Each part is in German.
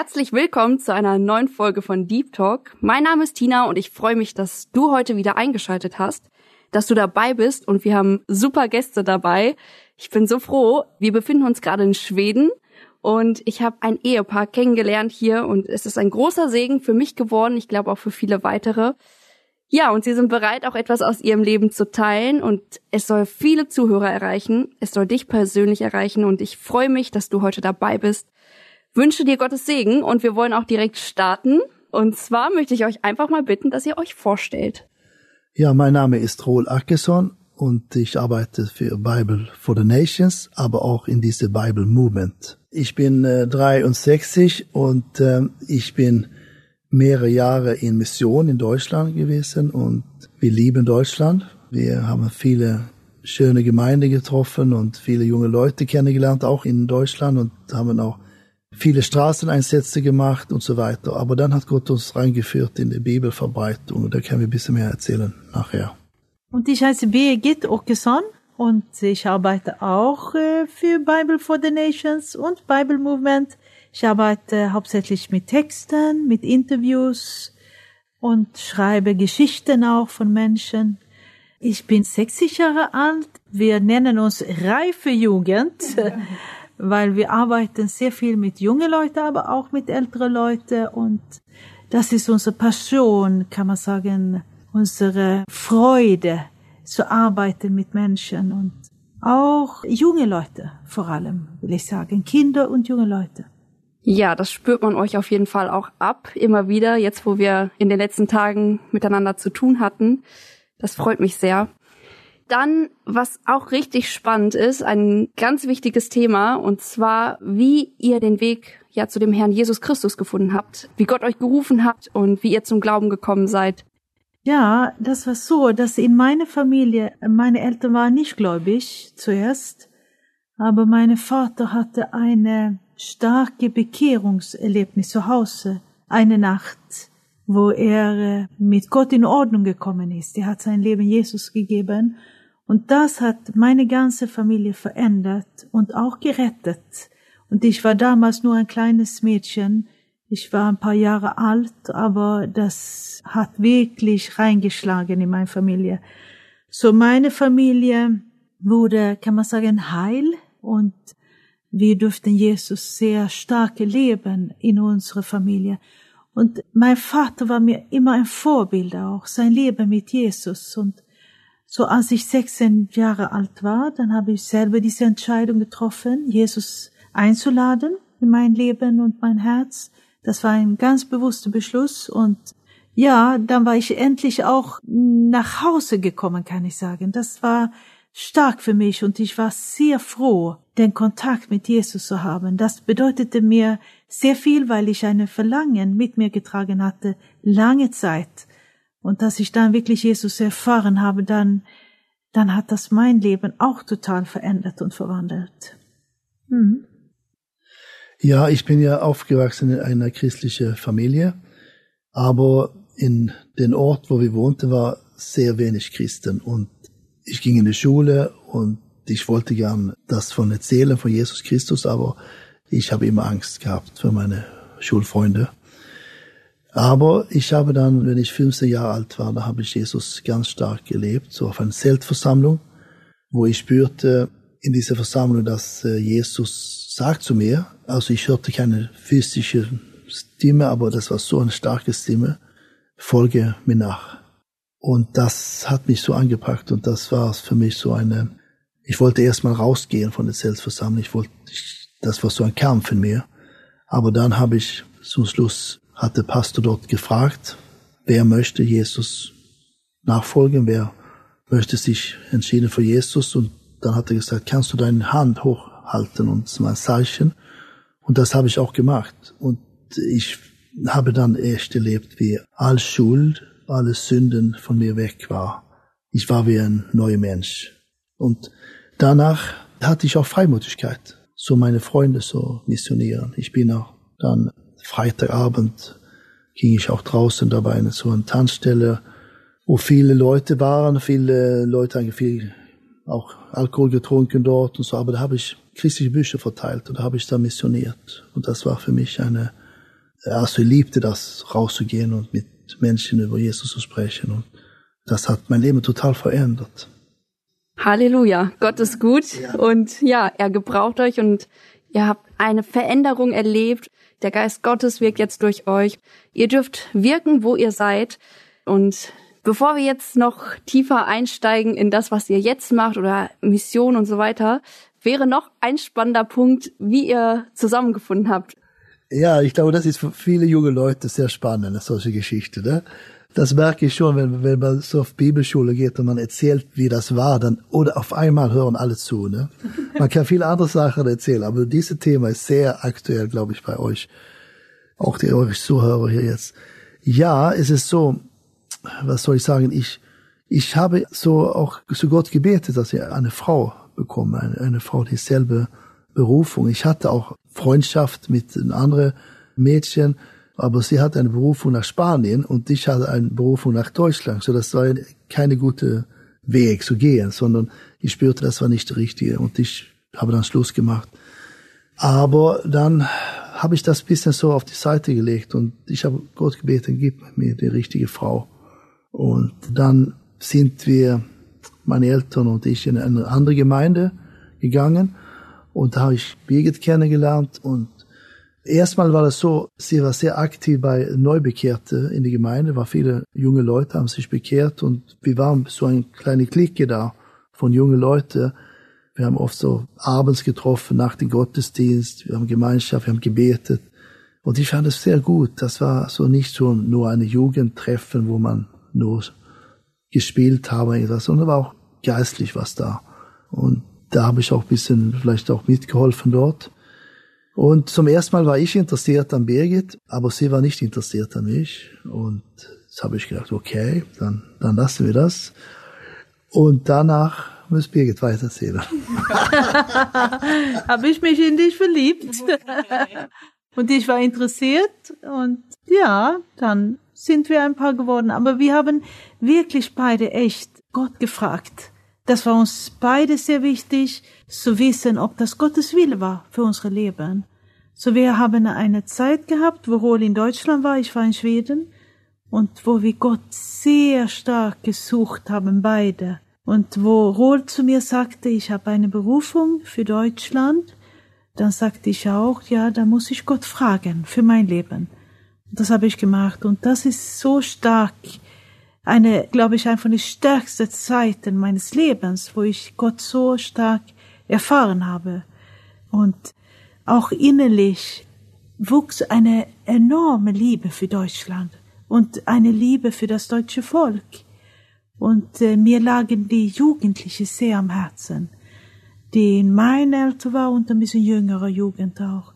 Herzlich willkommen zu einer neuen Folge von Deep Talk. Mein Name ist Tina und ich freue mich, dass du heute wieder eingeschaltet hast, dass du dabei bist und wir haben super Gäste dabei. Ich bin so froh. Wir befinden uns gerade in Schweden und ich habe ein Ehepaar kennengelernt hier und es ist ein großer Segen für mich geworden, ich glaube auch für viele weitere. Ja, und sie sind bereit, auch etwas aus ihrem Leben zu teilen und es soll viele Zuhörer erreichen. Es soll dich persönlich erreichen und ich freue mich, dass du heute dabei bist wünsche dir Gottes Segen und wir wollen auch direkt starten. Und zwar möchte ich euch einfach mal bitten, dass ihr euch vorstellt. Ja, mein Name ist Roel Ackerson und ich arbeite für Bible for the Nations, aber auch in diese Bible Movement. Ich bin äh, 63 und äh, ich bin mehrere Jahre in Mission in Deutschland gewesen und wir lieben Deutschland. Wir haben viele schöne Gemeinden getroffen und viele junge Leute kennengelernt, auch in Deutschland und haben auch viele Straßeneinsätze gemacht und so weiter. Aber dann hat Gott uns reingeführt in die Bibelverbreitung und da können wir ein bisschen mehr erzählen nachher. Und ich heiße Birgit Åkesson und ich arbeite auch äh, für Bible for the Nations und Bible Movement. Ich arbeite hauptsächlich mit Texten, mit Interviews und schreibe Geschichten auch von Menschen. Ich bin 60 Jahre alt. Wir nennen uns reife Jugend. weil wir arbeiten sehr viel mit jungen Leuten, aber auch mit älteren Leuten und das ist unsere Passion, kann man sagen, unsere Freude zu arbeiten mit Menschen und auch junge Leute vor allem, will ich sagen, Kinder und junge Leute. Ja, das spürt man euch auf jeden Fall auch ab, immer wieder, jetzt wo wir in den letzten Tagen miteinander zu tun hatten. Das freut mich sehr. Dann, was auch richtig spannend ist, ein ganz wichtiges Thema, und zwar, wie ihr den Weg ja zu dem Herrn Jesus Christus gefunden habt, wie Gott euch gerufen hat und wie ihr zum Glauben gekommen seid. Ja, das war so, dass in meiner Familie, meine Eltern waren nicht gläubig zuerst, aber mein Vater hatte eine starke Bekehrungserlebnis zu Hause, eine Nacht, wo er äh, mit Gott in Ordnung gekommen ist. Er hat sein Leben Jesus gegeben und das hat meine ganze Familie verändert und auch gerettet. Und ich war damals nur ein kleines Mädchen. Ich war ein paar Jahre alt, aber das hat wirklich reingeschlagen in meine Familie. So meine Familie wurde, kann man sagen, heil und wir durften Jesus sehr stark leben in unserer Familie. Und mein Vater war mir immer ein Vorbild auch, sein Leben mit Jesus und so als ich 16 Jahre alt war, dann habe ich selber diese Entscheidung getroffen, Jesus einzuladen in mein Leben und mein Herz. Das war ein ganz bewusster Beschluss und ja, dann war ich endlich auch nach Hause gekommen, kann ich sagen. Das war stark für mich und ich war sehr froh, den Kontakt mit Jesus zu haben. Das bedeutete mir sehr viel, weil ich eine Verlangen mit mir getragen hatte, lange Zeit und dass ich dann wirklich Jesus erfahren habe, dann, dann hat das mein Leben auch total verändert und verwandelt. Hm. Ja, ich bin ja aufgewachsen in einer christlichen Familie, aber in den Ort, wo wir wohnten, war sehr wenig Christen und ich ging in die Schule und ich wollte gern das von erzählen von Jesus Christus, aber ich habe immer Angst gehabt für meine Schulfreunde. Aber ich habe dann, wenn ich 15 Jahre alt war, da habe ich Jesus ganz stark gelebt, so auf einer Zeltversammlung, wo ich spürte in dieser Versammlung, dass äh, Jesus sagt zu mir, also ich hörte keine physische Stimme, aber das war so eine starke Stimme, folge mir nach. Und das hat mich so angepackt und das war für mich so eine, ich wollte erstmal rausgehen von der Zeltversammlung, ich wollte, ich, das war so ein Kampf in mir. Aber dann habe ich zum Schluss hat der Pastor dort gefragt, wer möchte Jesus nachfolgen, wer möchte sich entschieden für Jesus und dann hat er gesagt, kannst du deine Hand hochhalten und das war ein Zeichen und das habe ich auch gemacht und ich habe dann echt erlebt, wie all Schuld alle Sünden von mir weg war. Ich war wie ein neuer Mensch. Und danach hatte ich auch Freimutigkeit, so meine Freunde so missionieren. Ich bin auch dann Freitagabend ging ich auch draußen dabei in so eine Tanzstelle, wo viele Leute waren, viele Leute eigentlich viel auch Alkohol getrunken dort und so, aber da habe ich christliche Bücher verteilt und da habe ich da missioniert. Und das war für mich eine, also ich liebte das, rauszugehen und mit Menschen über Jesus zu sprechen. Und das hat mein Leben total verändert. Halleluja, Gott ist gut ja. und ja, er gebraucht euch und ihr habt eine Veränderung erlebt. Der Geist Gottes wirkt jetzt durch euch. Ihr dürft wirken, wo ihr seid. Und bevor wir jetzt noch tiefer einsteigen in das, was ihr jetzt macht oder Mission und so weiter, wäre noch ein spannender Punkt, wie ihr zusammengefunden habt. Ja, ich glaube, das ist für viele junge Leute sehr spannend, solche Geschichte. Ne? Das merke ich schon, wenn, wenn man so auf Bibelschule geht und man erzählt, wie das war, dann, oder auf einmal hören alle zu. Ne? Man kann viele andere Sachen erzählen, aber dieses Thema ist sehr aktuell, glaube ich, bei euch. Auch die eure Zuhörer hier jetzt. Ja, es ist so, was soll ich sagen, ich, ich habe so auch zu Gott gebetet, dass ich eine Frau bekomme, eine, eine Frau dieselbe Berufung. Ich hatte auch Freundschaft mit anderen Mädchen, aber sie hatte eine Berufung nach Spanien und ich hatte eine Berufung nach Deutschland. So das war keine gute Weg zu gehen, sondern ich spürte, das war nicht der richtige und ich habe dann Schluss gemacht. Aber dann habe ich das bisschen so auf die Seite gelegt und ich habe Gott gebeten, gib mir die richtige Frau. Und dann sind wir, meine Eltern und ich, in eine andere Gemeinde gegangen und da habe ich Birgit kennengelernt und erstmal war das so, sie war sehr aktiv bei Neubekehrte in der Gemeinde, war viele junge Leute haben sich bekehrt und wir waren so eine kleine Clique da von jungen Leuten. Wir haben oft so abends getroffen nach dem Gottesdienst, wir haben Gemeinschaft, wir haben gebetet. Und ich fand es sehr gut. Das war so nicht so nur eine Jugendtreffen, wo man nur gespielt habe, sondern war auch geistlich was da. Und da habe ich auch ein bisschen vielleicht auch mitgeholfen dort. Und zum ersten Mal war ich interessiert an Birgit, aber sie war nicht interessiert an mich. Und jetzt habe ich gedacht, okay, dann, dann lassen wir das. Und danach muss Birgit weiterzählen. habe ich mich in dich verliebt. und ich war interessiert und ja, dann sind wir ein paar geworden. Aber wir haben wirklich beide echt Gott gefragt das war uns beide sehr wichtig, zu wissen, ob das Gottes Wille war für unsere Leben. So wir haben eine Zeit gehabt, wo Rohl in Deutschland war, ich war in Schweden, und wo wir Gott sehr stark gesucht haben, beide. Und wo Rohl zu mir sagte, ich habe eine Berufung für Deutschland, dann sagte ich auch, ja, da muss ich Gott fragen für mein Leben. Das habe ich gemacht und das ist so stark eine, glaube ich, einfach die stärkste Zeiten meines Lebens, wo ich Gott so stark erfahren habe. Und auch innerlich wuchs eine enorme Liebe für Deutschland und eine Liebe für das deutsche Volk. Und äh, mir lagen die Jugendlichen sehr am Herzen, die in mein Alter war und ein bisschen jüngerer Jugend auch.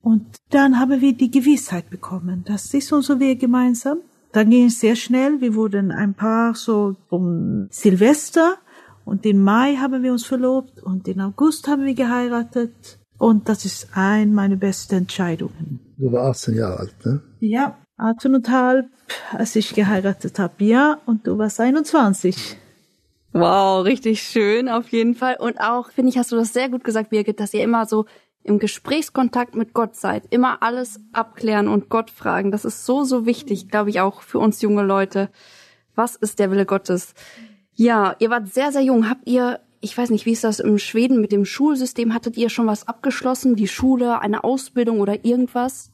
Und dann haben wir die Gewissheit bekommen, das ist unser Weg gemeinsam. Dann ging es sehr schnell. Wir wurden ein Paar so um Silvester und im Mai haben wir uns verlobt und im August haben wir geheiratet. Und das ist ein meiner besten Entscheidungen. Du warst 18 Jahre alt, ne? Ja, 18,5, als ich geheiratet habe, ja. Und du warst 21. Wow, richtig schön auf jeden Fall. Und auch, finde ich, hast du das sehr gut gesagt, Birgit, dass ihr immer so im Gesprächskontakt mit Gott seid, immer alles abklären und Gott fragen. Das ist so, so wichtig, glaube ich, auch für uns junge Leute. Was ist der Wille Gottes? Ja, ihr wart sehr, sehr jung. Habt ihr, ich weiß nicht, wie ist das im Schweden mit dem Schulsystem? Hattet ihr schon was abgeschlossen? Die Schule, eine Ausbildung oder irgendwas?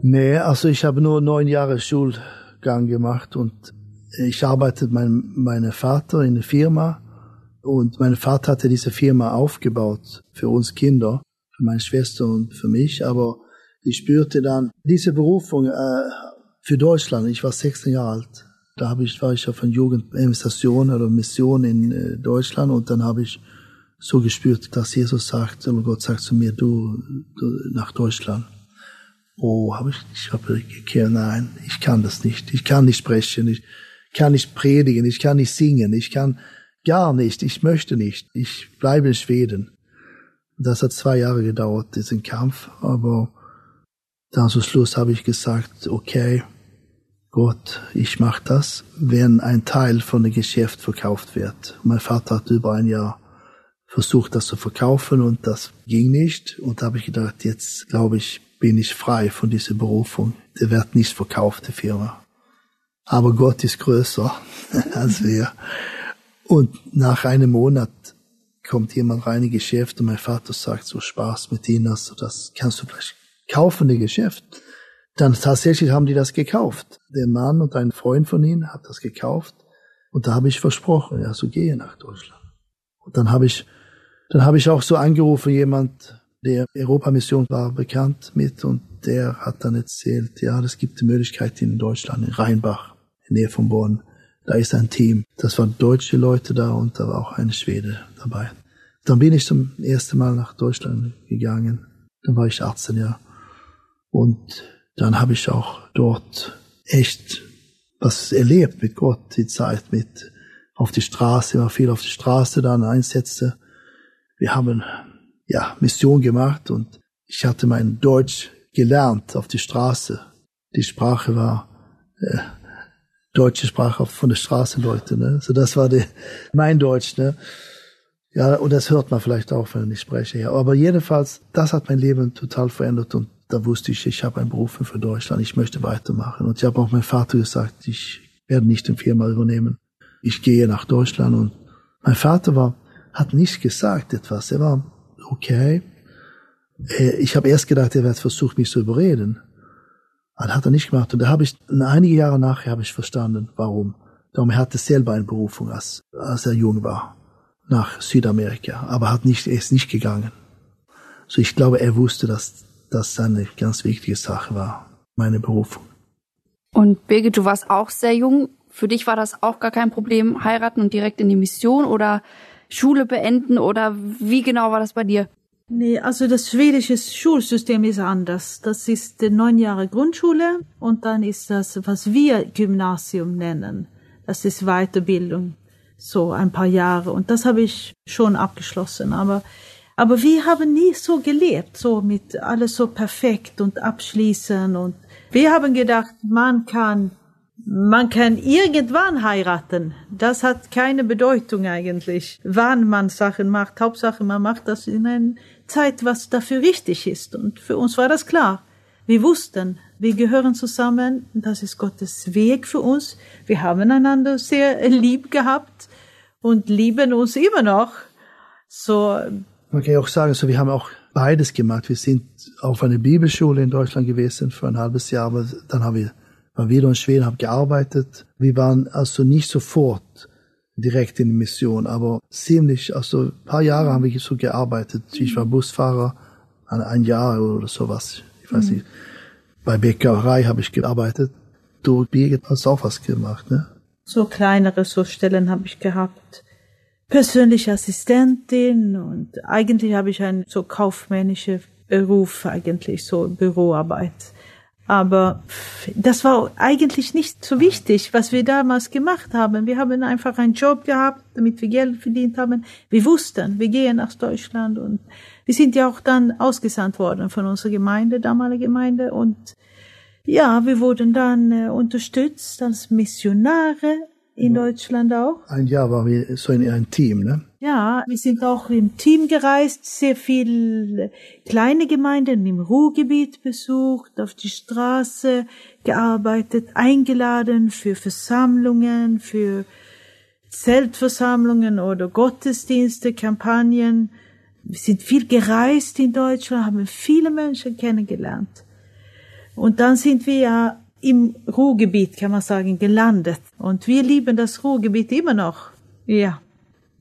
Nee, also ich habe nur neun Jahre Schulgang gemacht und ich arbeite mit meinem meine Vater in der Firma und mein Vater hatte diese Firma aufgebaut für uns Kinder für meine Schwester und für mich, aber ich spürte dann diese Berufung äh, für Deutschland. Ich war 16 Jahre alt. Da habe ich, war ich auf einer Jugendinvestation oder Mission in äh, Deutschland und dann habe ich so gespürt, dass Jesus sagt, oder Gott sagt zu mir, du, du nach Deutschland. Oh, habe ich, ich habe gekehrt, nein, ich kann das nicht. Ich kann nicht sprechen, ich kann nicht predigen, ich kann nicht singen, ich kann gar nicht, ich möchte nicht. Ich bleibe in Schweden. Das hat zwei Jahre gedauert, diesen Kampf, aber dann zum Schluss habe ich gesagt, okay, Gott, ich mache das, wenn ein Teil von dem Geschäft verkauft wird. Mein Vater hat über ein Jahr versucht, das zu verkaufen und das ging nicht. Und da habe ich gedacht, jetzt glaube ich, bin ich frei von dieser Berufung. Der wird nicht verkauft, die Firma. Aber Gott ist größer als wir. Und nach einem Monat kommt jemand rein in Geschäft und mein Vater sagt so Spaß mit ihnen, also das kannst du vielleicht kaufen, das Geschäft. Dann tatsächlich haben die das gekauft. Der Mann und ein Freund von ihnen hat das gekauft. Und da habe ich versprochen, ja, so gehe nach Deutschland. Und dann habe ich, dann habe ich auch so angerufen, jemand, der Europamission war bekannt mit und der hat dann erzählt, ja, es gibt die Möglichkeit in Deutschland, in Rheinbach, in der Nähe von Bonn. Da ist ein Team. Das waren deutsche Leute da und da war auch eine Schwede dabei. Dann bin ich zum ersten Mal nach Deutschland gegangen. Dann war ich 18 Jahre. Und dann habe ich auch dort echt was erlebt mit Gott, die Zeit mit auf die Straße, war viel auf die Straße dann Einsätze. Wir haben ja Mission gemacht und ich hatte mein Deutsch gelernt auf die Straße. Die Sprache war äh, deutsche Sprache von der Straßenleute, ne? So das war die, mein Deutsch, ne? Ja, und das hört man vielleicht auch, wenn ich spreche. Ja. Aber jedenfalls, das hat mein Leben total verändert und da wusste ich, ich habe einen Beruf für Deutschland, ich möchte weitermachen. Und ich habe auch meinem Vater gesagt, ich werde nicht den Firma übernehmen. Ich gehe nach Deutschland und mein Vater war, hat nicht gesagt etwas. Er war okay. Äh, ich habe erst gedacht, er wird versucht, mich zu überreden. Aber hat er nicht gemacht. Und da habe ich, einige Jahre nachher habe ich verstanden, warum. Darum er hatte selber eine Berufung, als, als er jung war, nach Südamerika. Aber hat nicht, er ist nicht gegangen. So ich glaube, er wusste, dass das eine ganz wichtige Sache war, meine Berufung. Und Birgit, du warst auch sehr jung. Für dich war das auch gar kein Problem, heiraten und direkt in die Mission oder Schule beenden oder wie genau war das bei dir? Nee, also das schwedische Schulsystem ist anders. Das ist neun Jahre Grundschule und dann ist das, was wir Gymnasium nennen. Das ist Weiterbildung. So ein paar Jahre. Und das habe ich schon abgeschlossen. Aber, aber wir haben nie so gelebt, so mit alles so perfekt und abschließen und wir haben gedacht, man kann man kann irgendwann heiraten. Das hat keine Bedeutung eigentlich, wann man Sachen macht. Hauptsache, man macht das in einer Zeit, was dafür richtig ist. Und für uns war das klar. Wir wussten, wir gehören zusammen. Das ist Gottes Weg für uns. Wir haben einander sehr lieb gehabt und lieben uns immer noch. So. Man kann ja auch sagen, so wir haben auch beides gemacht. Wir sind auf einer Bibelschule in Deutschland gewesen für ein halbes Jahr, aber dann haben wir war wieder in Schweden, habe gearbeitet. Wir waren also nicht sofort direkt in die Mission, aber ziemlich, also ein paar Jahre haben wir so gearbeitet. Ich war Busfahrer, ein Jahr oder sowas. Ich weiß mhm. nicht. Bei Bäckerei habe ich gearbeitet. Du, Birgit, hast auch was gemacht, ne? So kleinere so Stellen habe ich gehabt. Persönliche Assistentin und eigentlich habe ich einen so kaufmännischen Beruf, eigentlich so Büroarbeit. Aber das war eigentlich nicht so wichtig, was wir damals gemacht haben. Wir haben einfach einen Job gehabt, damit wir Geld verdient haben. Wir wussten, wir gehen nach Deutschland und wir sind ja auch dann ausgesandt worden von unserer Gemeinde, damalige Gemeinde. Und ja, wir wurden dann äh, unterstützt als Missionare in Deutschland auch. Ein Jahr waren wir so in einem Team, ne? Ja, wir sind auch im Team gereist, sehr viel kleine Gemeinden im Ruhrgebiet besucht, auf die Straße gearbeitet, eingeladen für Versammlungen, für Zeltversammlungen oder Gottesdienste, Kampagnen. Wir sind viel gereist in Deutschland, haben viele Menschen kennengelernt. Und dann sind wir ja im Ruhrgebiet, kann man sagen, gelandet. Und wir lieben das Ruhrgebiet immer noch. Ja.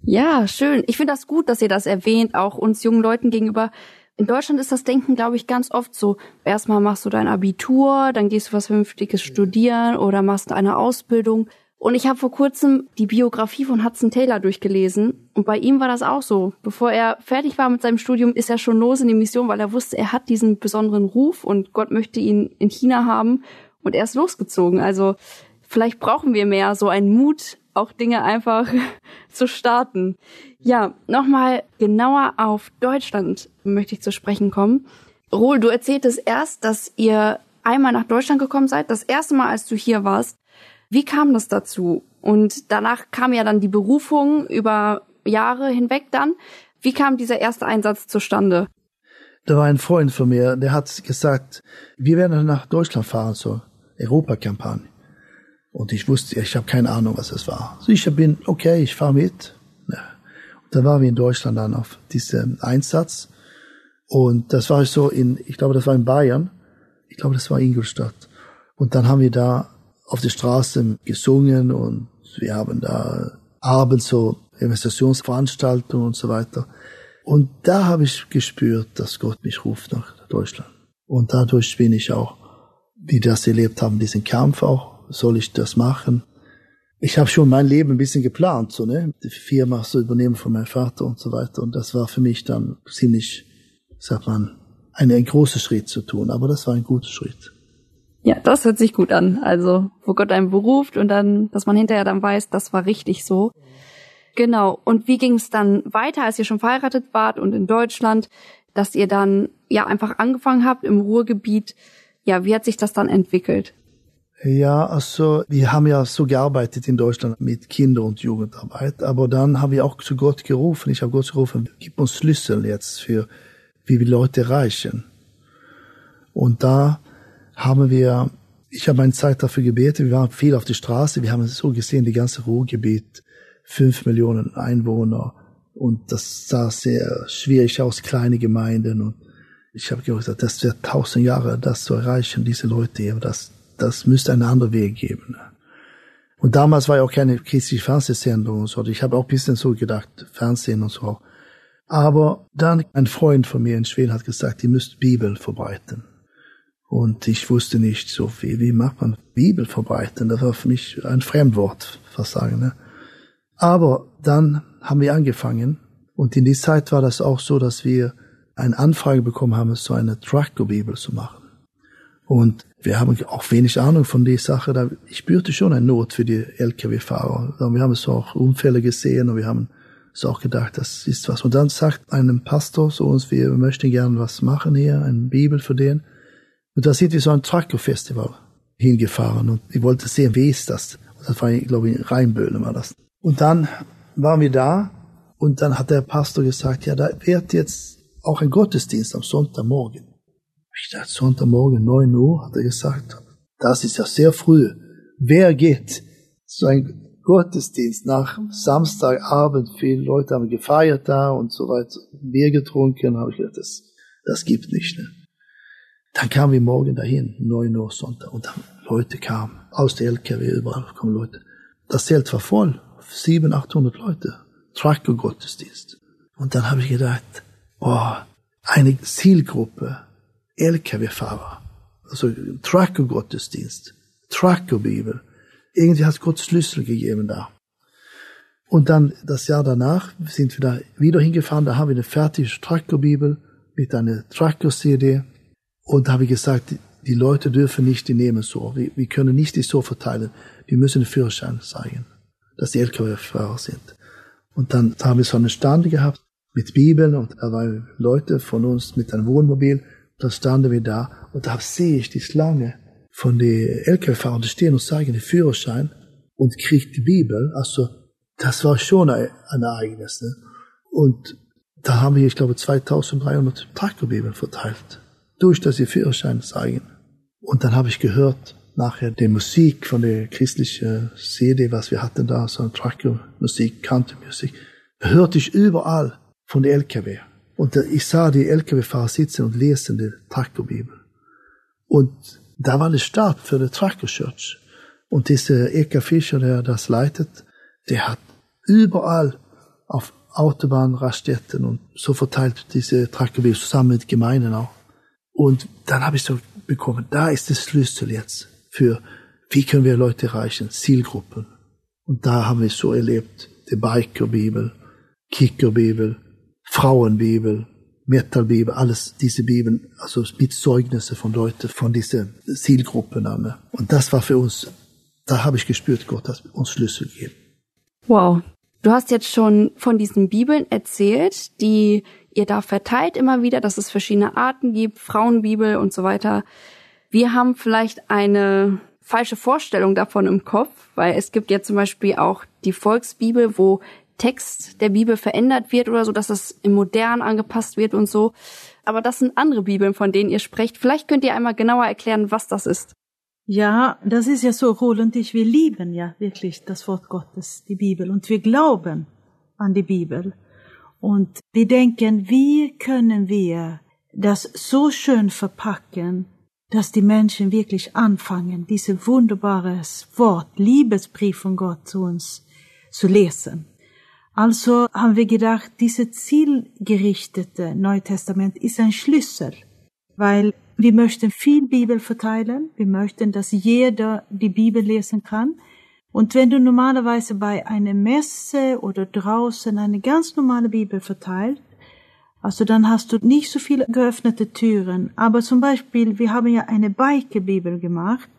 Ja, schön. Ich finde das gut, dass ihr das erwähnt, auch uns jungen Leuten gegenüber. In Deutschland ist das Denken, glaube ich, ganz oft so. Erstmal machst du dein Abitur, dann gehst du was Vernünftiges studieren oder machst eine Ausbildung Und ich habe vor kurzem die Biografie von Hudson Taylor durchgelesen. Und bei ihm war das auch so. Bevor er fertig war mit seinem Studium, ist er schon los in die Mission, weil er wusste, er hat diesen besonderen Ruf und Gott möchte ihn in China haben. Und er ist losgezogen. Also vielleicht brauchen wir mehr so einen Mut, auch Dinge einfach zu starten. Ja, nochmal genauer auf Deutschland möchte ich zu sprechen kommen. Rohl, du erzähltest erst, dass ihr einmal nach Deutschland gekommen seid, das erste Mal, als du hier warst. Wie kam das dazu? Und danach kam ja dann die Berufung über Jahre hinweg dann. Wie kam dieser erste Einsatz zustande? Da war ein Freund von mir, der hat gesagt, wir werden nach Deutschland fahren zur Europakampagne. Und ich wusste, ich habe keine Ahnung, was es war. Also ich bin, okay, ich fahre mit. Und dann waren wir in Deutschland dann auf diesem Einsatz. Und das war so in, ich glaube, das war in Bayern. Ich glaube, das war Ingolstadt. Und dann haben wir da auf der Straße gesungen und wir haben da abends so Investitionsveranstaltungen und so weiter. Und da habe ich gespürt, dass Gott mich ruft nach Deutschland. Und dadurch bin ich auch, wie das erlebt haben, diesen Kampf auch, soll ich das machen? Ich habe schon mein Leben ein bisschen geplant, so ne, die Firma zu übernehmen von meinem Vater und so weiter. Und das war für mich dann ziemlich, sagt man, ein, ein großer Schritt zu tun. Aber das war ein guter Schritt. Ja, das hört sich gut an. Also, wo Gott einen beruft und dann, dass man hinterher dann weiß, das war richtig so. Genau. Und wie ging es dann weiter, als ihr schon verheiratet wart und in Deutschland, dass ihr dann ja einfach angefangen habt im Ruhrgebiet? Ja, wie hat sich das dann entwickelt? Ja, also wir haben ja so gearbeitet in Deutschland mit Kinder- und Jugendarbeit, aber dann haben wir auch zu Gott gerufen. Ich habe Gott gerufen, gib uns Schlüssel jetzt für, wie wir Leute erreichen. Und da haben wir, ich habe eine Zeit dafür gebetet, wir waren viel auf der Straße, wir haben so gesehen, die ganze Ruhrgebiet, fünf Millionen Einwohner und das sah sehr schwierig aus, kleine Gemeinden und ich habe gesagt, das wird tausend Jahre, das zu erreichen, diese Leute hier, das, das müsste einen anderen Weg geben. Und damals war ja auch keine christliche Fernsehsendung und so. Ich habe auch ein bisschen so gedacht, Fernsehen und so. Aber dann ein Freund von mir in Schweden hat gesagt, ihr müsst Bibel verbreiten. Und ich wusste nicht so viel, wie macht man Bibel verbreiten? Das war für mich ein Fremdwort, fast sagen. Ne? Aber dann haben wir angefangen und in die Zeit war das auch so, dass wir eine Anfrage bekommen haben, so eine Tracker-Bibel zu machen. Und wir haben auch wenig Ahnung von der Sache. Ich spürte schon eine Not für die Lkw-Fahrer. Wir haben so auch Unfälle gesehen und wir haben so auch gedacht, das ist was. Und dann sagt einem Pastor so uns, wir möchten gerne was machen hier, eine Bibel für den. Und da sind wir so ein Trucker-Festival hingefahren und ich wollte sehen, wie ist das? Und das war, glaube ich, in Rheinböhlen war das. Und dann waren wir da und dann hat der Pastor gesagt, ja, da wird jetzt auch ein Gottesdienst am Sonntagmorgen. Ich dachte, Sonntagmorgen, 9 Uhr, hat er gesagt, das ist ja sehr früh. Wer geht so ein Gottesdienst nach Samstagabend? Viele Leute haben gefeiert da und so weiter, Bier getrunken, habe ich gedacht, das, das gibt nicht. Ne? Dann kamen wir morgen dahin, 9 Uhr Sonntag, und dann Leute kamen, aus der LKW, überall kommen Leute. Das Zelt war voll, 700, 800 Leute, Tracker-Gottesdienst. Und dann habe ich gedacht, oh, eine Zielgruppe, LKW-Fahrer, also Tracker-Gottesdienst, Tracker-Bibel. Irgendwie hat Gott Schlüssel gegeben da. Und dann das Jahr danach sind wir da wieder hingefahren, da haben wir eine fertige Tracker-Bibel mit einer Tracker-CD und da habe ich gesagt, die Leute dürfen nicht die nehmen so. Wir, wir können nicht die so verteilen. Wir müssen den Führerschein zeigen, dass die LKW-Fahrer sind. Und dann haben wir so einen Stand gehabt mit Bibeln und da waren Leute von uns mit einem Wohnmobil. Da standen wir da und da sehe ich die Schlange von den LKW-Fahrern, die stehen und zeigen den Führerschein und kriegt die Bibel. Also das war schon ein, ein Ereignis. Ne? Und da haben wir, ich glaube, 2300 Traktorbibeln verteilt durch das ihr Führerschein zeigen. Und dann habe ich gehört, nachher die Musik von der christlichen CD, was wir hatten da, so eine Tracker-Musik, Country-Musik, hörte ich überall von der LKW. Und ich sah die LKW-Fahrer sitzen und lesen die Tracker-Bibel. Und da war der Stab für die Tracker Church. Und dieser Eka Fischer, der das leitet, der hat überall auf Autobahn, Raststätten und so verteilt diese Tracker-Bibel zusammen mit Gemeinden auch. Und dann habe ich so bekommen, da ist das Schlüssel jetzt für, wie können wir Leute erreichen, Zielgruppen. Und da haben wir so erlebt, die Biker-Bibel, Kicker-Bibel, Frauenbibel, Metal-Bibel, alles diese Bibeln, also mit Zeugnisse von Leuten, von diesen Zielgruppen. Und das war für uns, da habe ich gespürt, Gott hat uns Schlüssel gegeben. Wow. Du hast jetzt schon von diesen Bibeln erzählt, die ihr da verteilt immer wieder, dass es verschiedene Arten gibt, Frauenbibel und so weiter. Wir haben vielleicht eine falsche Vorstellung davon im Kopf, weil es gibt ja zum Beispiel auch die Volksbibel, wo Text der Bibel verändert wird oder so, dass es im Modern angepasst wird und so. Aber das sind andere Bibeln, von denen ihr sprecht. Vielleicht könnt ihr einmal genauer erklären, was das ist. Ja, das ist ja so, ich, wir lieben ja wirklich das Wort Gottes, die Bibel, und wir glauben an die Bibel. Und wir denken, wie können wir das so schön verpacken, dass die Menschen wirklich anfangen, dieses wunderbares Wort, Liebesbrief von Gott zu uns zu lesen. Also haben wir gedacht, dieses zielgerichtete Neue Testament ist ein Schlüssel, weil wir möchten viel Bibel verteilen, wir möchten, dass jeder die Bibel lesen kann. Und wenn du normalerweise bei einer Messe oder draußen eine ganz normale Bibel verteilt, also dann hast du nicht so viele geöffnete Türen. Aber zum Beispiel, wir haben ja eine Bike-Bibel gemacht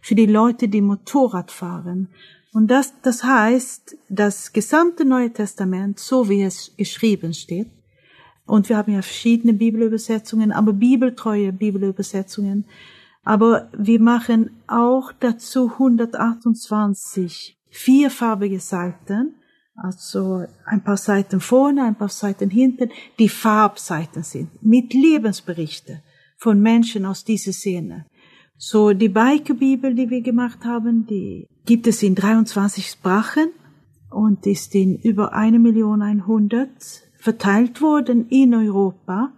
für die Leute, die Motorrad fahren. Und das, das heißt, das gesamte Neue Testament, so wie es geschrieben steht, und wir haben ja verschiedene Bibelübersetzungen, aber bibeltreue Bibelübersetzungen. Aber wir machen auch dazu 128 vierfarbige Seiten also ein paar Seiten vorne, ein paar Seiten hinten, die Farbseiten sind, mit Lebensberichten von Menschen aus dieser Szene. So, die Biker-Bibel, die wir gemacht haben, die gibt es in 23 Sprachen und ist in über eine Million einhundert verteilt worden in Europa.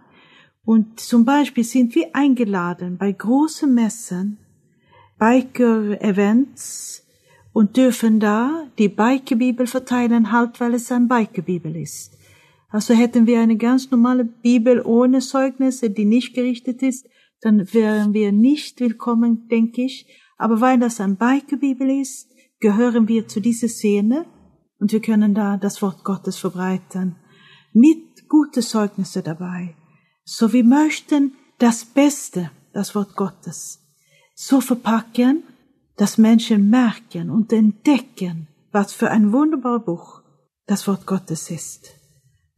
Und zum Beispiel sind wir eingeladen bei großen Messen, Biker-Events, und dürfen da die Bike-Bibel verteilen, halt weil es ein Bike-Bibel ist. Also hätten wir eine ganz normale Bibel ohne Zeugnisse, die nicht gerichtet ist, dann wären wir nicht willkommen, denke ich. Aber weil das ein Bike-Bibel ist, gehören wir zu dieser Szene und wir können da das Wort Gottes verbreiten. Mit gute Zeugnisse dabei. So wir möchten das Beste, das Wort Gottes, so verpacken, dass Menschen merken und entdecken, was für ein wunderbares Buch das Wort Gottes ist.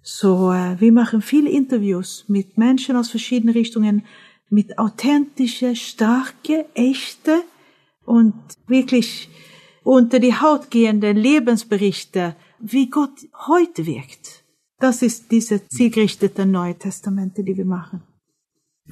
So, äh, wir machen viele Interviews mit Menschen aus verschiedenen Richtungen, mit authentische, starke, echte und wirklich unter die Haut gehenden Lebensberichte, wie Gott heute wirkt. Das ist diese zielgerichtete Neue Testamente, die wir machen.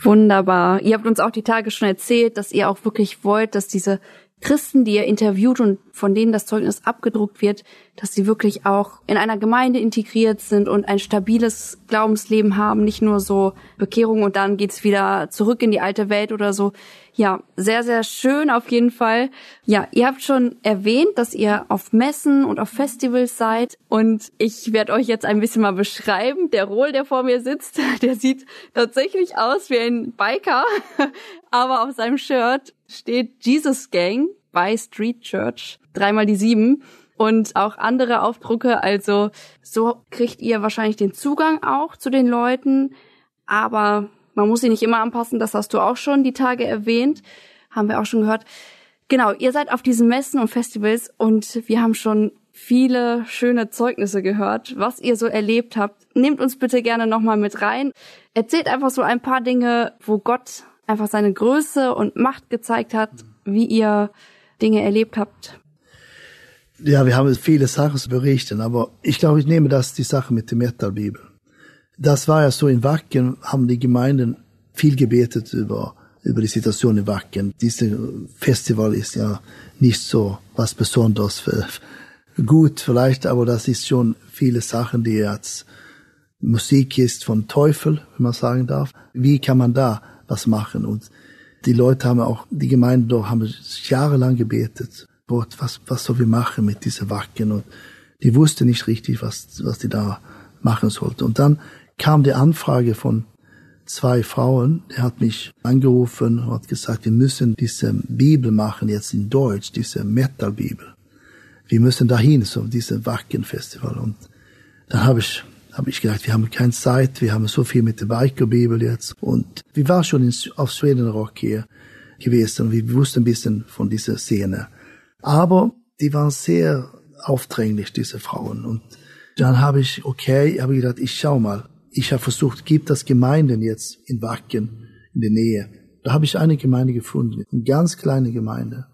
Wunderbar. Ihr habt uns auch die Tage schon erzählt, dass ihr auch wirklich wollt, dass diese Christen, die ihr interviewt und von denen das Zeugnis abgedruckt wird, dass sie wirklich auch in einer Gemeinde integriert sind und ein stabiles Glaubensleben haben, nicht nur so Bekehrung und dann geht's wieder zurück in die alte Welt oder so. Ja, sehr, sehr schön auf jeden Fall. Ja, ihr habt schon erwähnt, dass ihr auf Messen und auf Festivals seid und ich werde euch jetzt ein bisschen mal beschreiben. Der Rohl, der vor mir sitzt, der sieht tatsächlich aus wie ein Biker, aber auf seinem Shirt steht Jesus Gang bei Street Church, dreimal die sieben und auch andere Aufdrucke. Also so kriegt ihr wahrscheinlich den Zugang auch zu den Leuten, aber man muss sie nicht immer anpassen. Das hast du auch schon die Tage erwähnt, haben wir auch schon gehört. Genau, ihr seid auf diesen Messen und Festivals und wir haben schon viele schöne Zeugnisse gehört, was ihr so erlebt habt. Nehmt uns bitte gerne nochmal mit rein. Erzählt einfach so ein paar Dinge, wo Gott einfach seine Größe und Macht gezeigt hat, wie ihr Dinge erlebt habt. Ja, wir haben viele Sachen zu berichten, aber ich glaube, ich nehme das die Sache mit der Metal-Bibel. Das war ja so in Wacken, haben die Gemeinden viel gebetet über, über die Situation in Wacken. Dieses Festival ist ja nicht so was Besonderes für, gut vielleicht, aber das ist schon viele Sachen, die jetzt Musik ist von Teufel, wenn man sagen darf. Wie kann man da was machen. Und die Leute haben auch, die Gemeinden dort haben jahrelang gebetet. Gott, was, was soll wir machen mit diesen Wacken? Und die wussten nicht richtig, was, was die da machen sollten. Und dann kam die Anfrage von zwei Frauen, der hat mich angerufen und hat gesagt, wir müssen diese Bibel machen jetzt in Deutsch, diese Metal-Bibel. wir müssen dahin, so diesem Wacken-Festival. Und dann habe ich, habe ich gedacht, wir haben keine Zeit, wir haben so viel mit der Biker-Bibel jetzt. Und wir waren schon in, auf Sweden Rock hier gewesen und wir wussten ein bisschen von dieser Szene. Aber die waren sehr aufdringlich, diese Frauen. Und dann habe ich, okay, habe ich gedacht, ich schau mal. Ich habe versucht, gibt das Gemeinden jetzt in Wacken in der Nähe. Da habe ich eine Gemeinde gefunden, eine ganz kleine Gemeinde.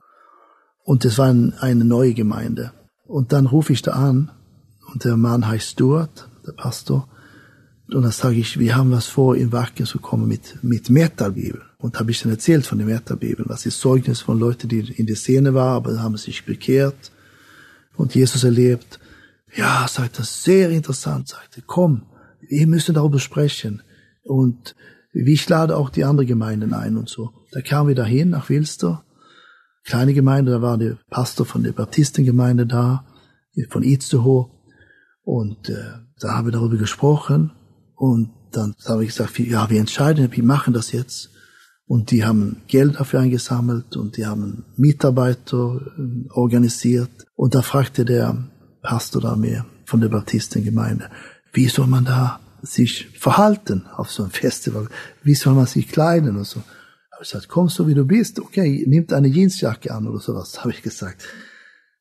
Und es war eine neue Gemeinde. Und dann rufe ich da an und der Mann heißt Stuart, der Pastor. Und dann sage ich, wir haben was vor, in Wacken zu kommen mit, mit Metalbibel. Und habe ich dann erzählt von der Metalbibel, was ist Zeugnis von Leuten, die in der Szene waren, aber haben sich bekehrt und Jesus erlebt. Ja, sagt er, sehr interessant, sagte, komm, wir müssen darüber sprechen. Und ich lade auch die anderen Gemeinden ein und so. Da kamen wir dahin nach Wilster kleine Gemeinde, da war der Pastor von der Baptistengemeinde da, von Itzehoe. Und äh, da haben wir darüber gesprochen. Und dann habe ich gesagt, ja, wir entscheiden, wir machen das jetzt. Und die haben Geld dafür eingesammelt und die haben Mitarbeiter äh, organisiert. Und da fragte der Pastor da mir von der Baptistengemeinde, wie soll man da sich verhalten auf so einem Festival? Wie soll man sich kleiden und so? habe ich gesagt, komm so wie du bist, okay, nimm eine Jeansjacke an oder sowas, habe ich gesagt.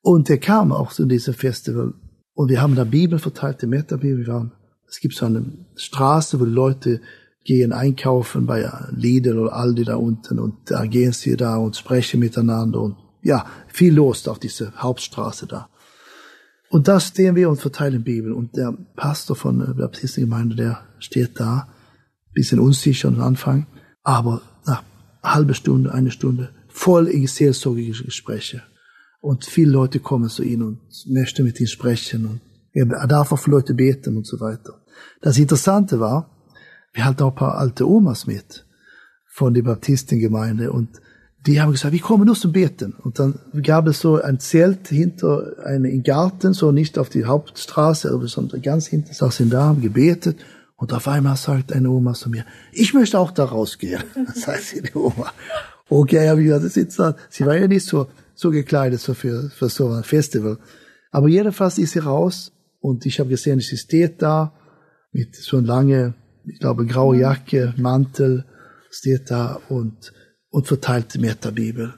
Und er kam auch zu diesem Festival und wir haben da Bibel verteilt, die Metabibel waren. Es gibt so eine Straße, wo Leute gehen einkaufen bei Lidl oder Aldi da unten und da gehen sie da und sprechen miteinander und ja, viel los auf dieser Hauptstraße da. Und da stehen wir und verteilen Bibel. Und der Pastor von der Baptistengemeinde, der steht da, bisschen unsicher am Anfang, aber nach halbe Stunde, eine Stunde, voll in seelsorgliche Gespräche. Und viele Leute kommen zu ihm und möchten mit ihm sprechen. Und er darf auch für Leute beten und so weiter. Das Interessante war, wir hatten auch ein paar alte Omas mit von der Baptistengemeinde. Und die haben gesagt, wir kommen nur zum Beten. Und dann gab es so ein Zelt hinter einem Garten, so nicht auf die Hauptstraße, sondern ganz hinten saßen da, haben gebetet und auf einmal sagt eine Oma zu mir, ich möchte auch da rausgehen. Das heißt die Oma. Okay, habe ich gesagt, das ist dann, sie war ja nicht so, so gekleidet so für, für so ein Festival. Aber jedenfalls ist sie raus und ich habe gesehen, sie steht da mit so einer lange, ich glaube, graue Jacke, Mantel, steht da und, und verteilt die Metabibel.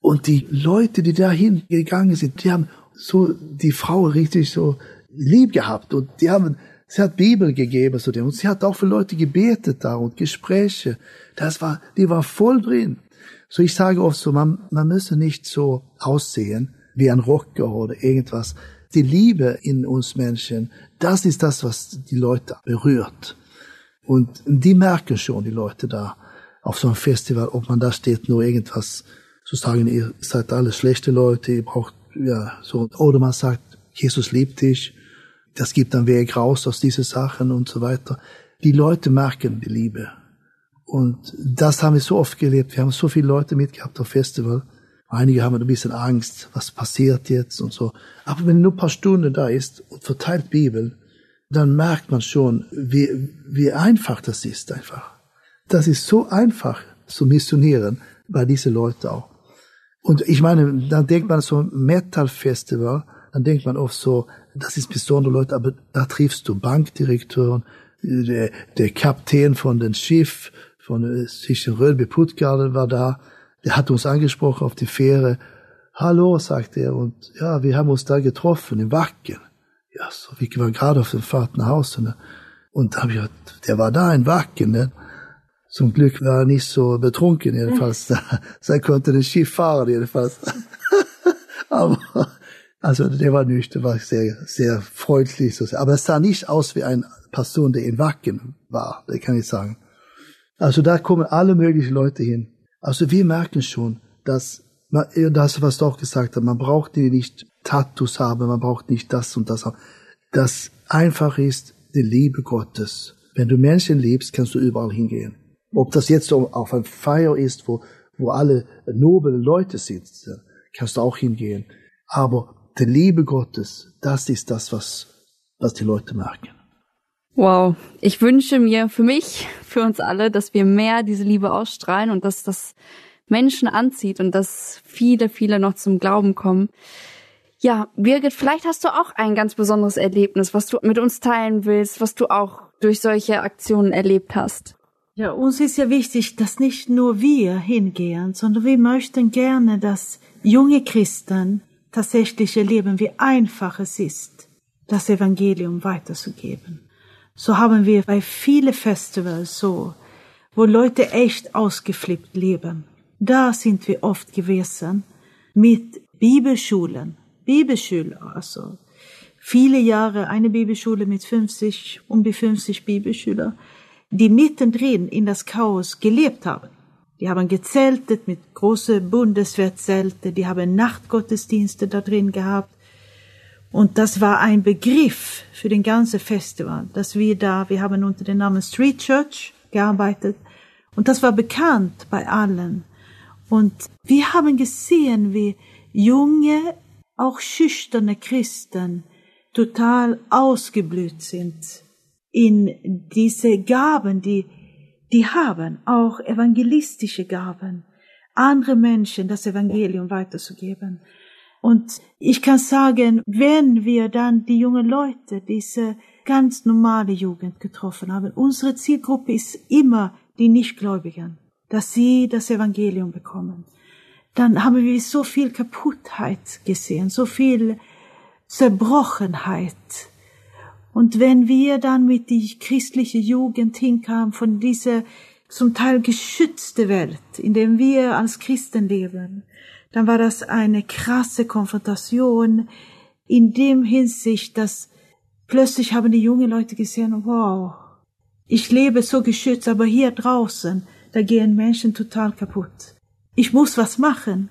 Und die Leute, die dahin gegangen sind, die haben so die Frau richtig so lieb gehabt und die haben Sie hat Bibel gegeben zu dem und sie hat auch für Leute gebetet da und Gespräche. Das war, die war voll drin. So ich sage oft so, man, man müsse nicht so aussehen wie ein Rocker oder irgendwas. Die Liebe in uns Menschen, das ist das, was die Leute berührt. Und die merken schon, die Leute da auf so einem Festival, ob man da steht, nur irgendwas zu sagen, ihr seid alle schlechte Leute, ihr braucht, ja, so. Oder man sagt, Jesus liebt dich das gibt dann Weg raus aus diesen Sachen und so weiter. Die Leute merken die Liebe. Und das haben wir so oft gelebt. Wir haben so viele Leute mitgehabt auf Festival. Einige haben ein bisschen Angst, was passiert jetzt und so. Aber wenn nur ein paar Stunden da ist und verteilt Bibel, dann merkt man schon, wie, wie einfach das ist einfach. Das ist so einfach zu missionieren bei diesen Leuten auch. Und ich meine, dann denkt man so Metal Festival, dann denkt man oft so, das ist besondere Leute, aber da triffst du Bankdirektoren, der, der Kapitän von dem Schiff, von sich Rölbe Puttgarden war da, der hat uns angesprochen auf die Fähre. Hallo, sagt er, und ja, wir haben uns da getroffen in Wacken. Ja, so, wir waren gerade auf der Fahrt nach Hause. Ne? Und da hab ich der war da in Wacken. Ne? Zum Glück war er nicht so betrunken jedenfalls. so er konnte das Schiff fahren jedenfalls. Aber also der war nicht, der war sehr, sehr freundlich. Aber es sah nicht aus wie eine Person, der in Wacken war, das kann ich sagen. Also da kommen alle möglichen Leute hin. Also wir merken schon, dass, man, das was du auch gesagt hast, man braucht nicht Tattoos haben, man braucht nicht das und das haben. Das einfach ist die Liebe Gottes. Wenn du Menschen liebst, kannst du überall hingehen. Ob das jetzt auf ein Feier ist, wo, wo alle noblen Leute sitzen, kannst du auch hingehen. Aber die Liebe Gottes, das ist das, was, was die Leute merken. Wow. Ich wünsche mir für mich, für uns alle, dass wir mehr diese Liebe ausstrahlen und dass das Menschen anzieht und dass viele, viele noch zum Glauben kommen. Ja, Birgit, vielleicht hast du auch ein ganz besonderes Erlebnis, was du mit uns teilen willst, was du auch durch solche Aktionen erlebt hast. Ja, uns ist ja wichtig, dass nicht nur wir hingehen, sondern wir möchten gerne, dass junge Christen tatsächlich erleben, wie einfach es ist, das Evangelium weiterzugeben. So haben wir bei vielen Festivals so, wo Leute echt ausgeflippt leben. Da sind wir oft gewesen mit Bibelschulen, Bibelschüler, also viele Jahre eine Bibelschule mit 50, um die 50 Bibelschüler, die mittendrin in das Chaos gelebt haben. Die haben gezeltet mit große Bundeswehrzelte, die haben Nachtgottesdienste da drin gehabt. Und das war ein Begriff für den ganzen Festival, dass wir da, wir haben unter dem Namen Street Church gearbeitet. Und das war bekannt bei allen. Und wir haben gesehen, wie junge, auch schüchterne Christen total ausgeblüht sind in diese Gaben, die die haben auch evangelistische Gaben, andere Menschen das Evangelium weiterzugeben. Und ich kann sagen, wenn wir dann die jungen Leute, diese ganz normale Jugend getroffen haben, unsere Zielgruppe ist immer die Nichtgläubigen, dass sie das Evangelium bekommen. Dann haben wir so viel Kaputtheit gesehen, so viel Zerbrochenheit, und wenn wir dann mit die christliche Jugend hinkamen von dieser zum Teil geschützte Welt, in der wir als Christen leben, dann war das eine krasse Konfrontation in dem Hinsicht, dass plötzlich haben die jungen Leute gesehen, wow, ich lebe so geschützt, aber hier draußen, da gehen Menschen total kaputt. Ich muss was machen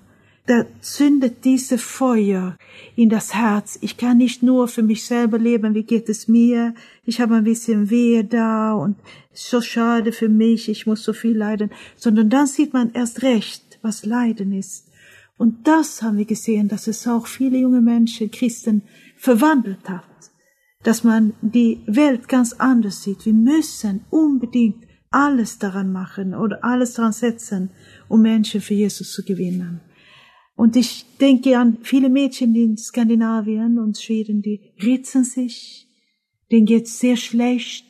da zündet diese Feuer in das Herz. Ich kann nicht nur für mich selber leben, wie geht es mir? Ich habe ein bisschen Wehe da und so schade für mich, ich muss so viel leiden, sondern dann sieht man erst recht, was Leiden ist. Und das haben wir gesehen, dass es auch viele junge Menschen, Christen, verwandelt hat. Dass man die Welt ganz anders sieht. Wir müssen unbedingt alles daran machen oder alles daran setzen, um Menschen für Jesus zu gewinnen. Und ich denke an viele Mädchen in Skandinavien und Schweden, die ritzen sich, denen geht's sehr schlecht.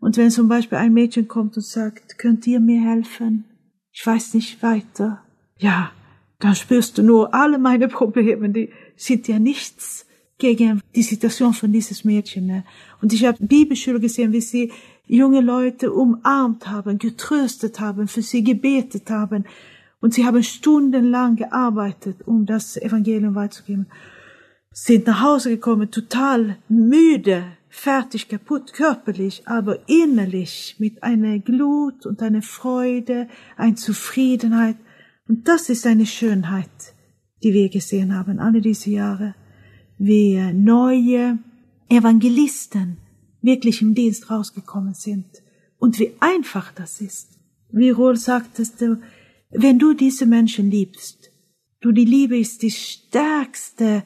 Und wenn zum Beispiel ein Mädchen kommt und sagt, könnt ihr mir helfen? Ich weiß nicht weiter. Ja, dann spürst du nur alle meine Probleme, die sind ja nichts gegen die Situation von dieses Mädchen. Ne? Und ich habe Bibelschüler gesehen, wie sie junge Leute umarmt haben, getröstet haben, für sie gebetet haben, und sie haben stundenlang gearbeitet, um das Evangelium weiterzugeben. Sind nach Hause gekommen, total müde, fertig, kaputt, körperlich, aber innerlich mit einer Glut und einer Freude, einer Zufriedenheit. Und das ist eine Schönheit, die wir gesehen haben, alle diese Jahre. Wie neue Evangelisten wirklich im Dienst rausgekommen sind. Und wie einfach das ist. Wie Rohl sagtest du, wenn du diese Menschen liebst, du, die Liebe ist die stärkste,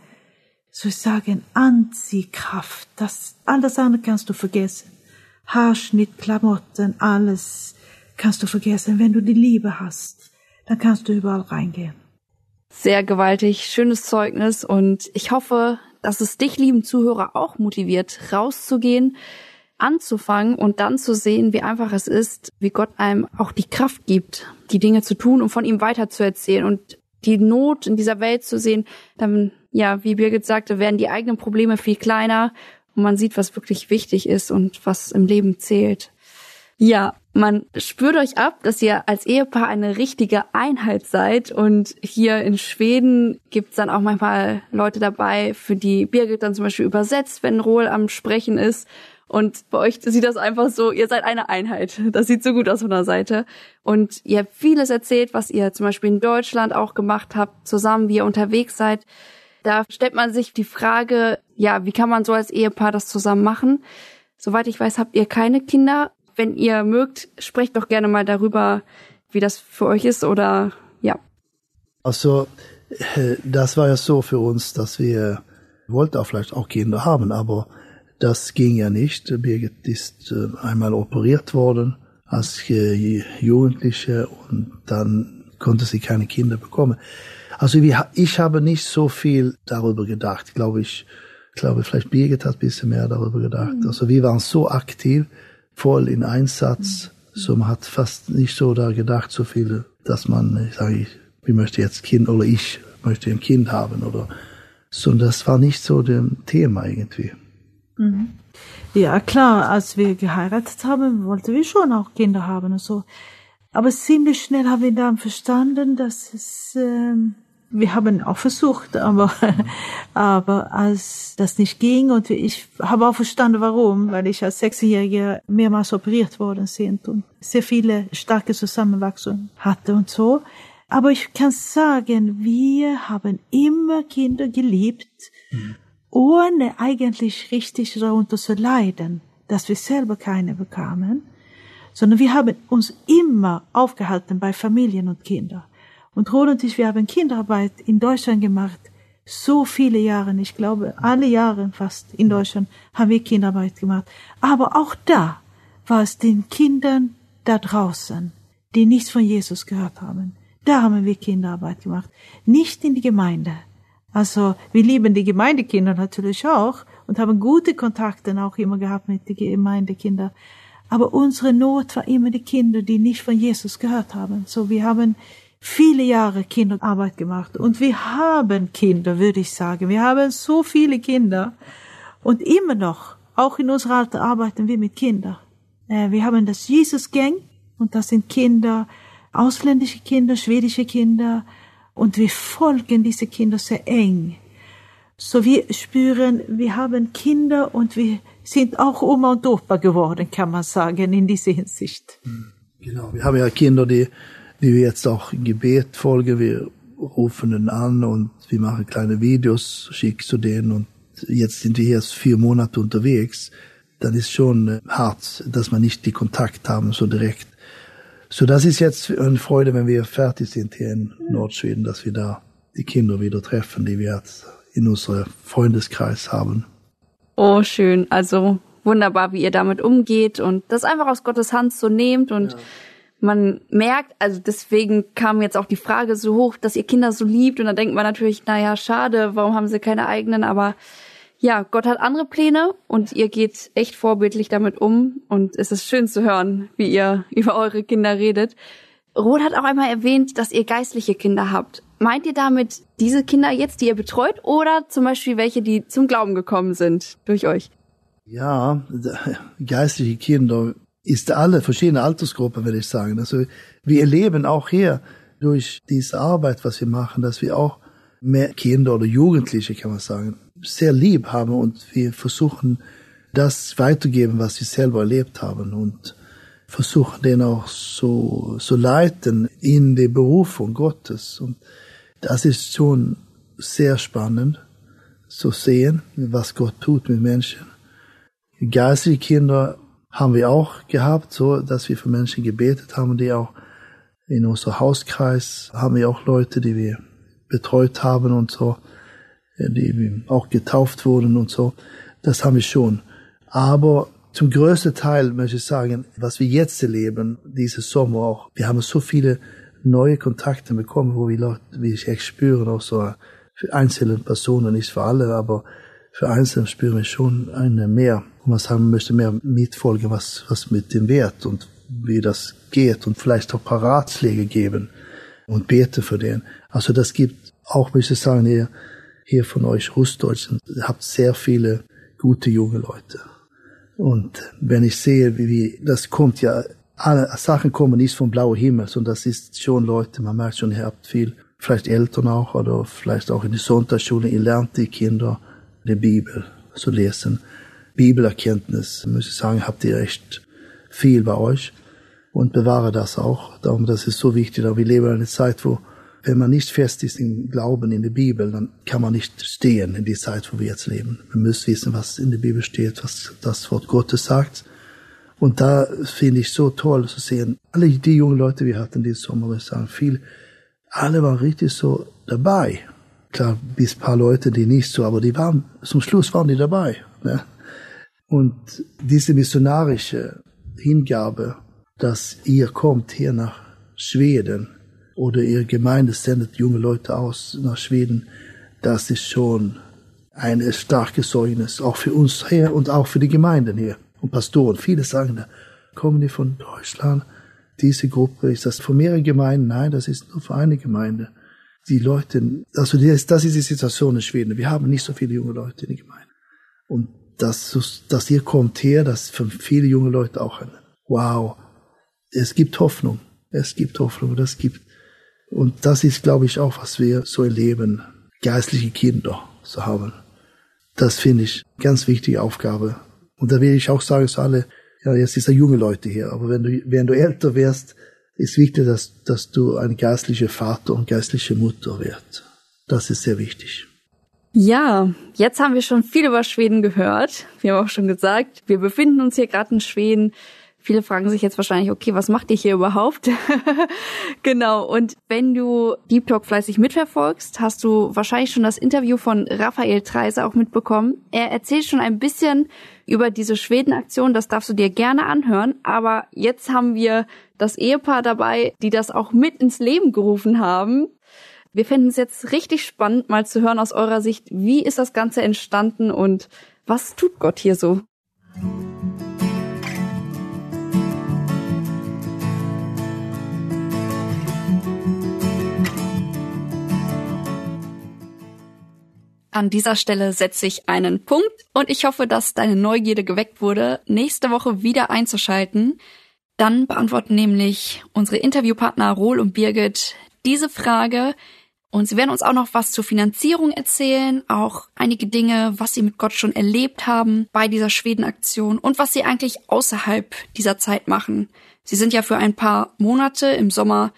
soll ich sagen, Anziehkraft. Das, alles andere kannst du vergessen. Haarschnitt, Klamotten, alles kannst du vergessen. Wenn du die Liebe hast, dann kannst du überall reingehen. Sehr gewaltig, schönes Zeugnis und ich hoffe, dass es dich, lieben Zuhörer, auch motiviert, rauszugehen, anzufangen und dann zu sehen, wie einfach es ist, wie Gott einem auch die Kraft gibt, die Dinge zu tun und von ihm weiterzuerzählen und die Not in dieser Welt zu sehen, dann, ja, wie Birgit sagte, werden die eigenen Probleme viel kleiner und man sieht, was wirklich wichtig ist und was im Leben zählt. Ja, man spürt euch ab, dass ihr als Ehepaar eine richtige Einheit seid und hier in Schweden gibt's dann auch manchmal Leute dabei, für die Birgit dann zum Beispiel übersetzt, wenn Rohl am Sprechen ist und bei euch sieht das einfach so, ihr seid eine Einheit. Das sieht so gut aus von der Seite. Und ihr habt vieles erzählt, was ihr zum Beispiel in Deutschland auch gemacht habt, zusammen, wie ihr unterwegs seid. Da stellt man sich die Frage, ja, wie kann man so als Ehepaar das zusammen machen? Soweit ich weiß, habt ihr keine Kinder. Wenn ihr mögt, sprecht doch gerne mal darüber, wie das für euch ist oder ja. Also, das war ja so für uns, dass wir wollten auch vielleicht auch Kinder haben, aber das ging ja nicht. Birgit ist äh, einmal operiert worden als äh, Jugendliche und dann konnte sie keine Kinder bekommen. Also ich habe nicht so viel darüber gedacht, glaube ich. Ich glaube, vielleicht Birgit hat ein bisschen mehr darüber gedacht. Mhm. Also wir waren so aktiv, voll in Einsatz, mhm. so man hat fast nicht so da gedacht, so viel, dass man, ich sage, ich, ich möchte jetzt Kind oder ich möchte ein Kind haben oder so. Das war nicht so dem Thema irgendwie. Mhm. Ja, klar, als wir geheiratet haben, wollten wir schon auch Kinder haben und so. Aber ziemlich schnell haben wir dann verstanden, dass es, äh, wir haben auch versucht, aber, aber als das nicht ging und ich habe auch verstanden, warum, weil ich als Sechsjährige mehrmals operiert worden sind und sehr viele starke Zusammenwachsungen hatte und so. Aber ich kann sagen, wir haben immer Kinder geliebt. Mhm ohne eigentlich richtig darunter zu leiden, dass wir selber keine bekamen, sondern wir haben uns immer aufgehalten bei Familien und Kindern. Und Roland und ich, wir haben Kinderarbeit in Deutschland gemacht, so viele Jahre, ich glaube alle Jahre fast in Deutschland haben wir Kinderarbeit gemacht. Aber auch da war es den Kindern da draußen, die nichts von Jesus gehört haben. Da haben wir Kinderarbeit gemacht, nicht in die Gemeinde. Also wir lieben die Gemeindekinder natürlich auch und haben gute Kontakte auch immer gehabt mit den Gemeindekindern. Aber unsere Not war immer die Kinder, die nicht von Jesus gehört haben. So wir haben viele Jahre Kinderarbeit gemacht und wir haben Kinder, würde ich sagen. Wir haben so viele Kinder und immer noch, auch in unserer Alter arbeiten wir mit Kindern. Äh, wir haben das Jesus Gang und das sind Kinder, ausländische Kinder, schwedische Kinder, und wir folgen diese Kinder sehr eng. So wir spüren, wir haben Kinder und wir sind auch Oma und Opa geworden, kann man sagen, in dieser Hinsicht. Hm, genau, wir haben ja Kinder, die, die wir jetzt auch im Gebet folgen. Wir rufen den an und wir machen kleine Videos, schicken zu denen und jetzt sind wir erst vier Monate unterwegs. Dann ist schon hart, dass man nicht die Kontakt haben so direkt. So, das ist jetzt eine Freude, wenn wir fertig sind hier in Nordschweden, dass wir da die Kinder wieder treffen, die wir jetzt in unserem Freundeskreis haben. Oh, schön. Also wunderbar, wie ihr damit umgeht und das einfach aus Gottes Hand so nehmt und ja. man merkt, also deswegen kam jetzt auch die Frage so hoch, dass ihr Kinder so liebt und dann denkt man natürlich, naja, schade, warum haben sie keine eigenen, aber ja, Gott hat andere Pläne und ihr geht echt vorbildlich damit um und es ist schön zu hören, wie ihr über eure Kinder redet. Roth hat auch einmal erwähnt, dass ihr geistliche Kinder habt. Meint ihr damit diese Kinder jetzt, die ihr betreut oder zum Beispiel welche, die zum Glauben gekommen sind durch euch? Ja, geistliche Kinder ist alle verschiedene Altersgruppen, würde ich sagen. Also wir erleben auch hier durch diese Arbeit, was wir machen, dass wir auch mehr Kinder oder Jugendliche, kann man sagen, sehr lieb haben und wir versuchen, das weiterzugeben, was sie selber erlebt haben und versuchen den auch so, so leiten in die Berufung Gottes. Und das ist schon sehr spannend, zu sehen, was Gott tut mit Menschen. Geistliche Kinder haben wir auch gehabt, so dass wir für Menschen gebetet haben, die auch in unserem Hauskreis haben wir auch Leute, die wir betreut haben und so die auch getauft wurden und so. Das haben wir schon. Aber zum größten Teil möchte ich sagen, was wir jetzt erleben, dieses Sommer auch, wir haben so viele neue Kontakte bekommen, wo wir Leute, wie ich echt spüre, auch so für einzelne Personen, nicht für alle, aber für Einzelne spüren wir schon eine mehr, wo man sagen möchte, mehr mitfolgen, was, was mit dem Wert und wie das geht und vielleicht auch ein paar Ratschläge geben und bete für den. Also das gibt auch, möchte ich sagen, hier hier von euch Russdeutschen habt sehr viele gute junge Leute. Und wenn ich sehe, wie, wie das kommt ja, alle Sachen kommen nicht vom blauen Himmel, sondern das ist schon Leute, man merkt schon, ihr habt viel, vielleicht Eltern auch oder vielleicht auch in der Sonntagsschule, ihr lernt die Kinder die Bibel zu lesen. Bibelerkenntnis, muss ich sagen, habt ihr echt viel bei euch und bewahre das auch. Darum, das ist so wichtig. Wir leben in einer Zeit, wo wenn man nicht fest ist im Glauben in der Bibel, dann kann man nicht stehen in die Zeit, wo wir jetzt leben. Man muss wissen, was in der Bibel steht, was das Wort Gottes sagt. Und da finde ich so toll zu sehen, alle die jungen Leute, wir hatten diesen Sommer, ich sagen, viel, alle waren richtig so dabei. Klar, bis paar Leute, die nicht so, aber die waren, zum Schluss waren die dabei. Ne? Und diese missionarische Hingabe, dass ihr kommt hier nach Schweden, oder ihre Gemeinde sendet junge Leute aus nach Schweden, das ist schon ein starkes Zeugnis, auch für uns hier und auch für die Gemeinden hier und Pastoren. Viele sagen, da kommen die von Deutschland, diese Gruppe, ist das von mehreren Gemeinden? Nein, das ist nur für eine Gemeinde. Die Leute, also das ist die Situation in Schweden. Wir haben nicht so viele junge Leute in der Gemeinde. Und das, das ihr kommt her, das für viele junge Leute auch ein Wow. Es gibt Hoffnung. Es gibt Hoffnung. Das gibt, und das ist, glaube ich, auch, was wir so erleben. Geistliche Kinder zu haben. Das finde ich ganz wichtige Aufgabe. Und da will ich auch sagen zu alle, ja, jetzt ist er junge Leute hier, aber wenn du, wenn du älter wirst, ist wichtig, dass, dass du ein geistlicher Vater und geistliche Mutter wirst. Das ist sehr wichtig. Ja, jetzt haben wir schon viel über Schweden gehört. Wir haben auch schon gesagt, wir befinden uns hier gerade in Schweden. Viele fragen sich jetzt wahrscheinlich, okay, was macht ihr hier überhaupt? genau. Und wenn du Deep Talk fleißig mitverfolgst, hast du wahrscheinlich schon das Interview von Raphael Treise auch mitbekommen. Er erzählt schon ein bisschen über diese Schweden-Aktion. Das darfst du dir gerne anhören. Aber jetzt haben wir das Ehepaar dabei, die das auch mit ins Leben gerufen haben. Wir finden es jetzt richtig spannend, mal zu hören aus eurer Sicht, wie ist das Ganze entstanden und was tut Gott hier so? An dieser Stelle setze ich einen Punkt und ich hoffe, dass deine Neugierde geweckt wurde, nächste Woche wieder einzuschalten. Dann beantworten nämlich unsere Interviewpartner Rohl und Birgit diese Frage und sie werden uns auch noch was zur Finanzierung erzählen, auch einige Dinge, was sie mit Gott schon erlebt haben bei dieser Schwedenaktion und was sie eigentlich außerhalb dieser Zeit machen. Sie sind ja für ein paar Monate im Sommer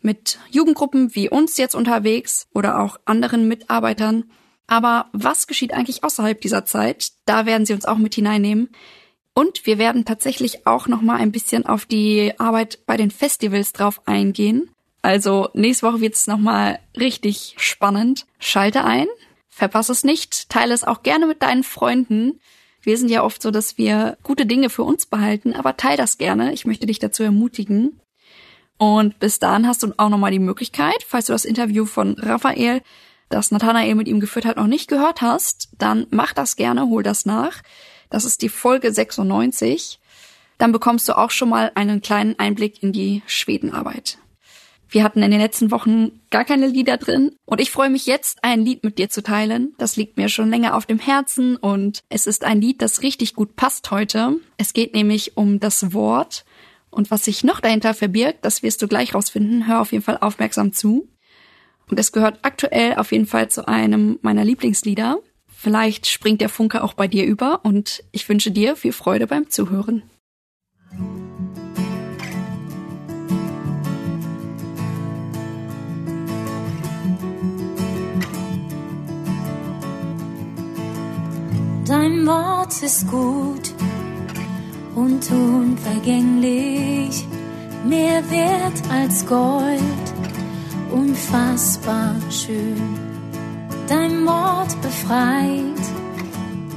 mit Jugendgruppen wie uns jetzt unterwegs oder auch anderen Mitarbeitern aber was geschieht eigentlich außerhalb dieser Zeit? Da werden sie uns auch mit hineinnehmen. Und wir werden tatsächlich auch noch mal ein bisschen auf die Arbeit bei den Festivals drauf eingehen. Also nächste Woche wird es noch mal richtig spannend. Schalte ein, verpasse es nicht, teile es auch gerne mit deinen Freunden. Wir sind ja oft so, dass wir gute Dinge für uns behalten, aber teile das gerne. Ich möchte dich dazu ermutigen. Und bis dahin hast du auch noch mal die Möglichkeit, falls du das Interview von Raphael das Nathanael mit ihm geführt hat, noch nicht gehört hast, dann mach das gerne, hol das nach. Das ist die Folge 96. Dann bekommst du auch schon mal einen kleinen Einblick in die Schwedenarbeit. Wir hatten in den letzten Wochen gar keine Lieder drin und ich freue mich jetzt, ein Lied mit dir zu teilen. Das liegt mir schon länger auf dem Herzen und es ist ein Lied, das richtig gut passt heute. Es geht nämlich um das Wort und was sich noch dahinter verbirgt, das wirst du gleich rausfinden. Hör auf jeden Fall aufmerksam zu. Und es gehört aktuell auf jeden Fall zu einem meiner Lieblingslieder. Vielleicht springt der Funke auch bei dir über und ich wünsche dir viel Freude beim Zuhören. Dein Wort ist gut und unvergänglich, mehr wert als Gold unfassbar schön. Dein Wort befreit,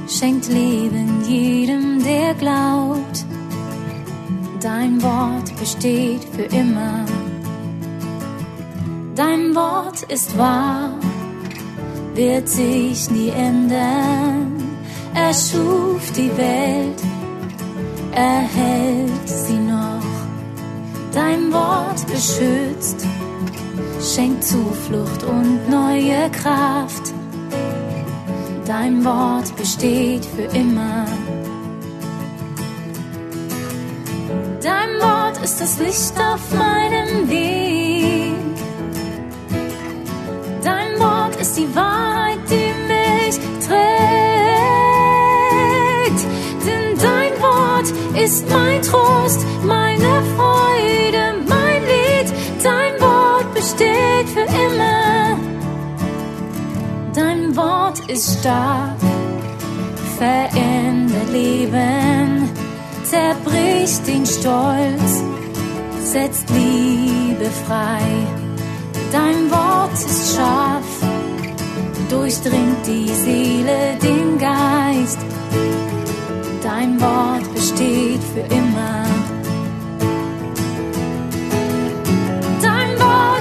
schenkt Leben jedem, der glaubt. Dein Wort besteht für immer. Dein Wort ist wahr, wird sich nie ändern. Er schuf die Welt, erhält sie noch. Dein Wort beschützt schenkt Zuflucht und neue Kraft. Dein Wort besteht für immer. Dein Wort ist das Licht auf meinem Weg. Dein Wort ist die Wahrheit, die mich trägt. Denn dein Wort ist mein Trost, meine Freude, ist stark, verändert Leben, zerbricht den Stolz, setzt Liebe frei. Dein Wort ist scharf, durchdringt die Seele, den Geist. Dein Wort besteht für immer.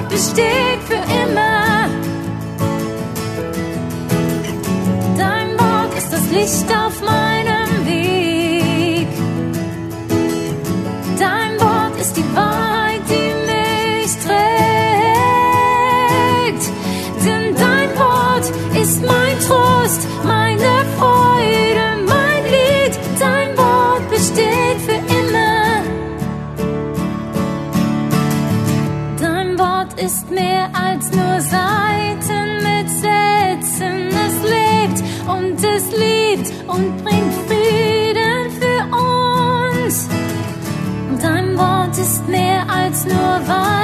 besteht für immer. Ist und bringt Frieden für uns. Dein Wort ist mehr als nur Weisheit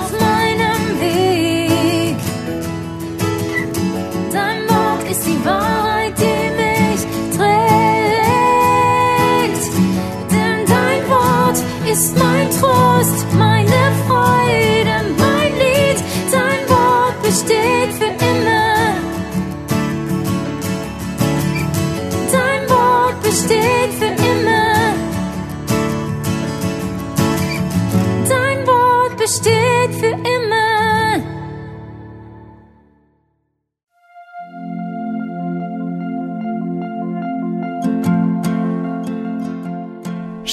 auf meinem Weg. Dein Wort ist die Wahrheit, die mich trägt. Denn dein Wort ist mein Trost, meine